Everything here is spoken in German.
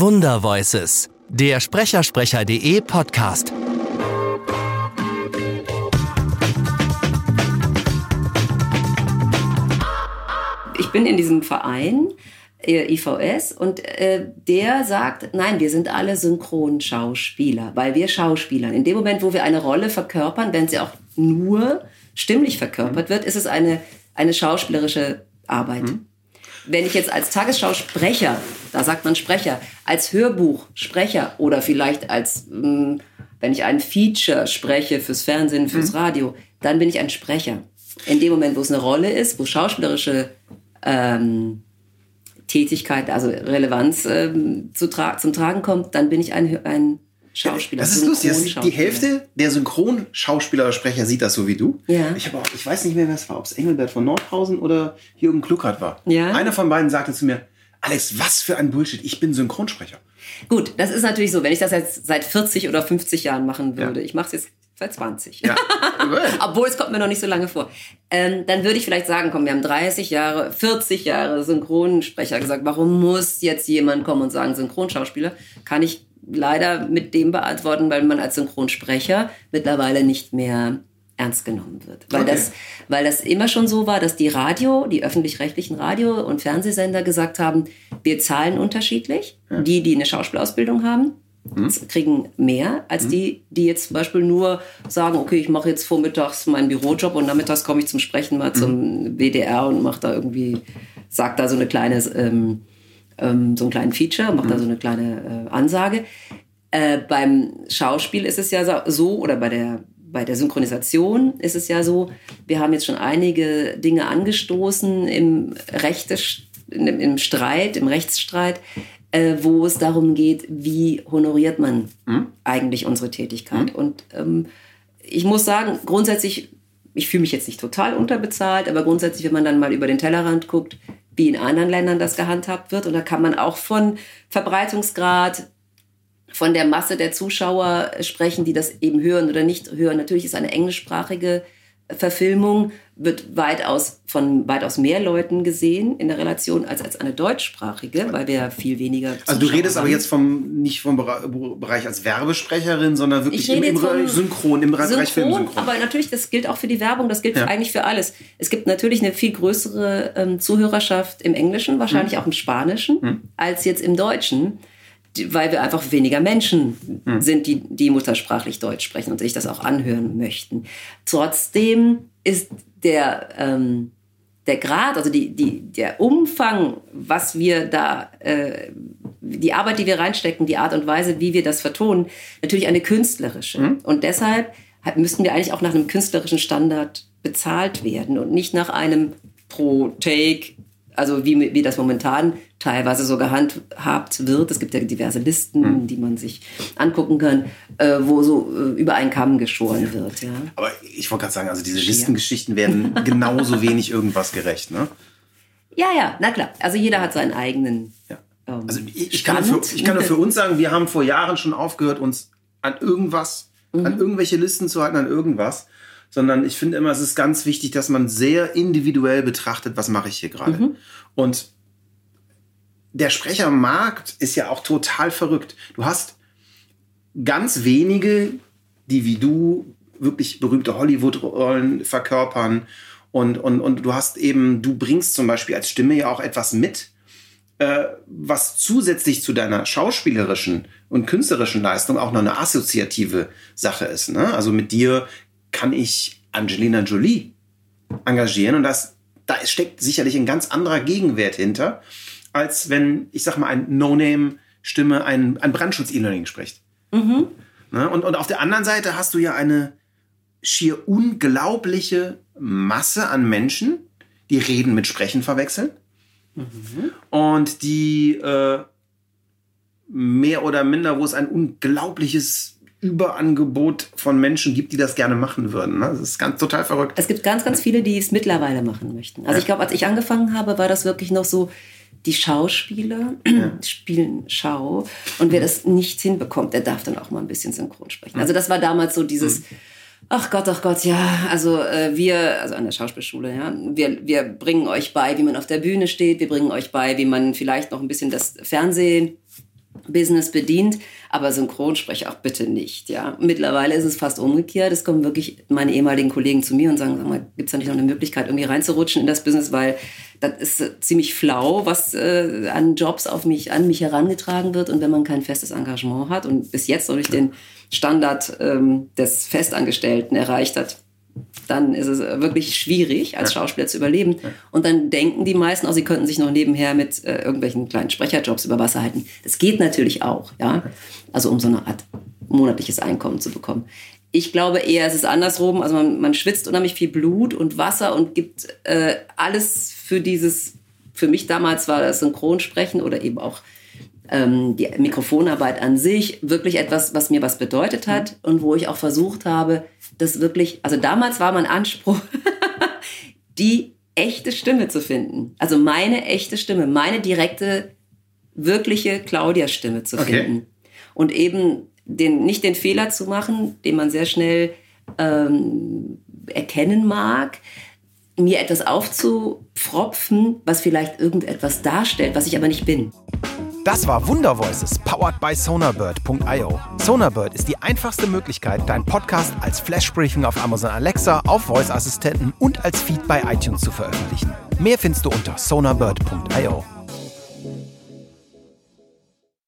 Wundervoices, der Sprechersprecher.de Podcast. Ich bin in diesem Verein äh, IVS und äh, der sagt, nein, wir sind alle Synchronschauspieler, weil wir Schauspielern. In dem Moment, wo wir eine Rolle verkörpern, wenn sie auch nur stimmlich verkörpert wird, ist es eine, eine schauspielerische Arbeit. Mhm. Wenn ich jetzt als Tagesschausprecher, da sagt man Sprecher, als Hörbuchsprecher oder vielleicht als, mh, hm, wenn ich ein Feature spreche fürs Fernsehen, fürs mhm. Radio, dann bin ich ein Sprecher. In dem Moment, wo es eine Rolle ist, wo schauspielerische ähm, Tätigkeit, also Relevanz ähm, zu tra zum Tragen kommt, dann bin ich ein, ein Schauspieler. Das ist lustig. die Hälfte der Synchronschauspieler oder Sprecher sieht das so wie du. Ja. Ich, auch, ich weiß nicht mehr, wer es war, ob es Engelbert von Nordhausen oder Jürgen Kluckert war. Ja. Einer von beiden sagte zu mir, Alex, was für ein Bullshit, ich bin Synchronsprecher. Gut, das ist natürlich so, wenn ich das jetzt seit 40 oder 50 Jahren machen würde. Ja. Ich mache es jetzt seit 20. Ja. Obwohl, es kommt mir noch nicht so lange vor. Ähm, dann würde ich vielleicht sagen, komm, wir haben 30 Jahre, 40 Jahre Synchronsprecher gesagt. Warum muss jetzt jemand kommen und sagen Synchronschauspieler? Kann ich leider mit dem beantworten, weil man als Synchronsprecher mittlerweile nicht mehr ernst genommen wird. Weil, okay. das, weil das immer schon so war, dass die Radio, die öffentlich-rechtlichen Radio- und Fernsehsender gesagt haben, wir zahlen unterschiedlich. Ja. Die, die eine Schauspielausbildung haben, hm? kriegen mehr als hm? die, die jetzt zum Beispiel nur sagen, okay, ich mache jetzt vormittags meinen Bürojob und nachmittags komme ich zum Sprechen mal hm? zum WDR und mache da irgendwie, sag da so eine kleine ähm, ähm, so einen kleinen Feature, macht mhm. da so eine kleine äh, Ansage. Äh, beim Schauspiel ist es ja so, oder bei der, bei der Synchronisation ist es ja so, wir haben jetzt schon einige Dinge angestoßen im, Rechte, im, im Streit, im Rechtsstreit, äh, wo es darum geht, wie honoriert man mhm. eigentlich unsere Tätigkeit. Mhm. Und ähm, ich muss sagen, grundsätzlich, ich fühle mich jetzt nicht total unterbezahlt, aber grundsätzlich, wenn man dann mal über den Tellerrand guckt, wie in anderen Ländern das gehandhabt wird. Und da kann man auch von Verbreitungsgrad, von der Masse der Zuschauer sprechen, die das eben hören oder nicht hören. Natürlich ist eine englischsprachige Verfilmung wird weitaus von weitaus mehr Leuten gesehen in der Relation als als eine deutschsprachige, weil wir viel weniger. Zuschauer also du redest haben. aber jetzt vom nicht vom Bereich als Werbesprecherin, sondern wirklich im, im Bereich Synchron, im Bereich Synchron, Filmsynchron. Aber natürlich, das gilt auch für die Werbung, das gilt ja. eigentlich für alles. Es gibt natürlich eine viel größere ähm, Zuhörerschaft im Englischen, wahrscheinlich hm. auch im Spanischen, hm. als jetzt im Deutschen weil wir einfach weniger Menschen mhm. sind, die, die muttersprachlich Deutsch sprechen und sich das auch anhören möchten. Trotzdem ist der, ähm, der Grad, also die, die, der Umfang, was wir da, äh, die Arbeit, die wir reinstecken, die Art und Weise, wie wir das vertonen, natürlich eine künstlerische. Mhm. Und deshalb müssten wir eigentlich auch nach einem künstlerischen Standard bezahlt werden und nicht nach einem pro Take also wie, wie das momentan teilweise so gehandhabt wird. Es gibt ja diverse Listen, hm. die man sich angucken kann, äh, wo so äh, über einen Kamm geschoren wird. Ja. Aber ich wollte gerade sagen, also diese Listengeschichten werden genauso wenig irgendwas gerecht, ne? Ja, ja, na klar. Also jeder hat seinen eigenen. Ja. Ähm, also ich, ich, kann für, ich kann nur für uns sagen, wir haben vor Jahren schon aufgehört, uns an irgendwas, mhm. an irgendwelche Listen zu halten, an irgendwas sondern ich finde immer, es ist ganz wichtig, dass man sehr individuell betrachtet, was mache ich hier gerade. Mhm. Und der Sprechermarkt ist ja auch total verrückt. Du hast ganz wenige, die wie du wirklich berühmte Hollywood-Rollen verkörpern. Und, und, und du hast eben, du bringst zum Beispiel als Stimme ja auch etwas mit, äh, was zusätzlich zu deiner schauspielerischen und künstlerischen Leistung auch noch eine assoziative Sache ist. Ne? Also mit dir kann ich Angelina Jolie engagieren und das, da steckt sicherlich ein ganz anderer Gegenwert hinter, als wenn, ich sag mal, ein No-Name-Stimme ein, ein Brandschutz-E-Learning spricht. Mhm. Ne? Und, und auf der anderen Seite hast du ja eine schier unglaubliche Masse an Menschen, die Reden mit Sprechen verwechseln mhm. und die äh, mehr oder minder, wo es ein unglaubliches Überangebot von Menschen gibt, die das gerne machen würden. Ne? Das ist ganz total verrückt. Es gibt ganz, ganz viele, die es mittlerweile machen möchten. Also ja. ich glaube, als ich angefangen habe, war das wirklich noch so, die Schauspieler ja. spielen Schau und wer das nicht hinbekommt, der darf dann auch mal ein bisschen synchron sprechen. Also das war damals so dieses, mhm. ach Gott, ach Gott, ja, also äh, wir, also an der Schauspielschule, ja, wir, wir bringen euch bei, wie man auf der Bühne steht, wir bringen euch bei, wie man vielleicht noch ein bisschen das Fernsehen Business bedient, aber Synchronsprecher auch bitte nicht. Ja, mittlerweile ist es fast umgekehrt. Es kommen wirklich meine ehemaligen Kollegen zu mir und sagen, sag mal, gibt es da nicht noch eine Möglichkeit, irgendwie reinzurutschen in das Business, weil das ist äh, ziemlich flau, was äh, an Jobs auf mich, an mich herangetragen wird. Und wenn man kein festes Engagement hat und bis jetzt noch nicht den Standard ähm, des Festangestellten erreicht hat, dann ist es wirklich schwierig, als Schauspieler zu überleben. Und dann denken die meisten auch, sie könnten sich noch nebenher mit äh, irgendwelchen kleinen Sprecherjobs über Wasser halten. Das geht natürlich auch, ja. Also um so eine Art monatliches Einkommen zu bekommen. Ich glaube eher, es ist andersrum. Also man, man schwitzt unheimlich viel Blut und Wasser und gibt äh, alles für dieses, für mich damals war das Synchronsprechen oder eben auch ähm, die Mikrofonarbeit an sich wirklich etwas, was mir was bedeutet hat und wo ich auch versucht habe, das wirklich, also damals war mein Anspruch, die echte Stimme zu finden. Also meine echte Stimme, meine direkte, wirkliche Claudia-Stimme zu okay. finden. Und eben den, nicht den Fehler zu machen, den man sehr schnell ähm, erkennen mag, mir etwas aufzupfropfen, was vielleicht irgendetwas darstellt, was ich aber nicht bin. Das war Wundervoices, powered by Sonarbird.io. Sonarbird ist die einfachste Möglichkeit, deinen Podcast als Flashbriefing auf Amazon Alexa, auf Voice-Assistenten und als Feed bei iTunes zu veröffentlichen. Mehr findest du unter sonarbird.io.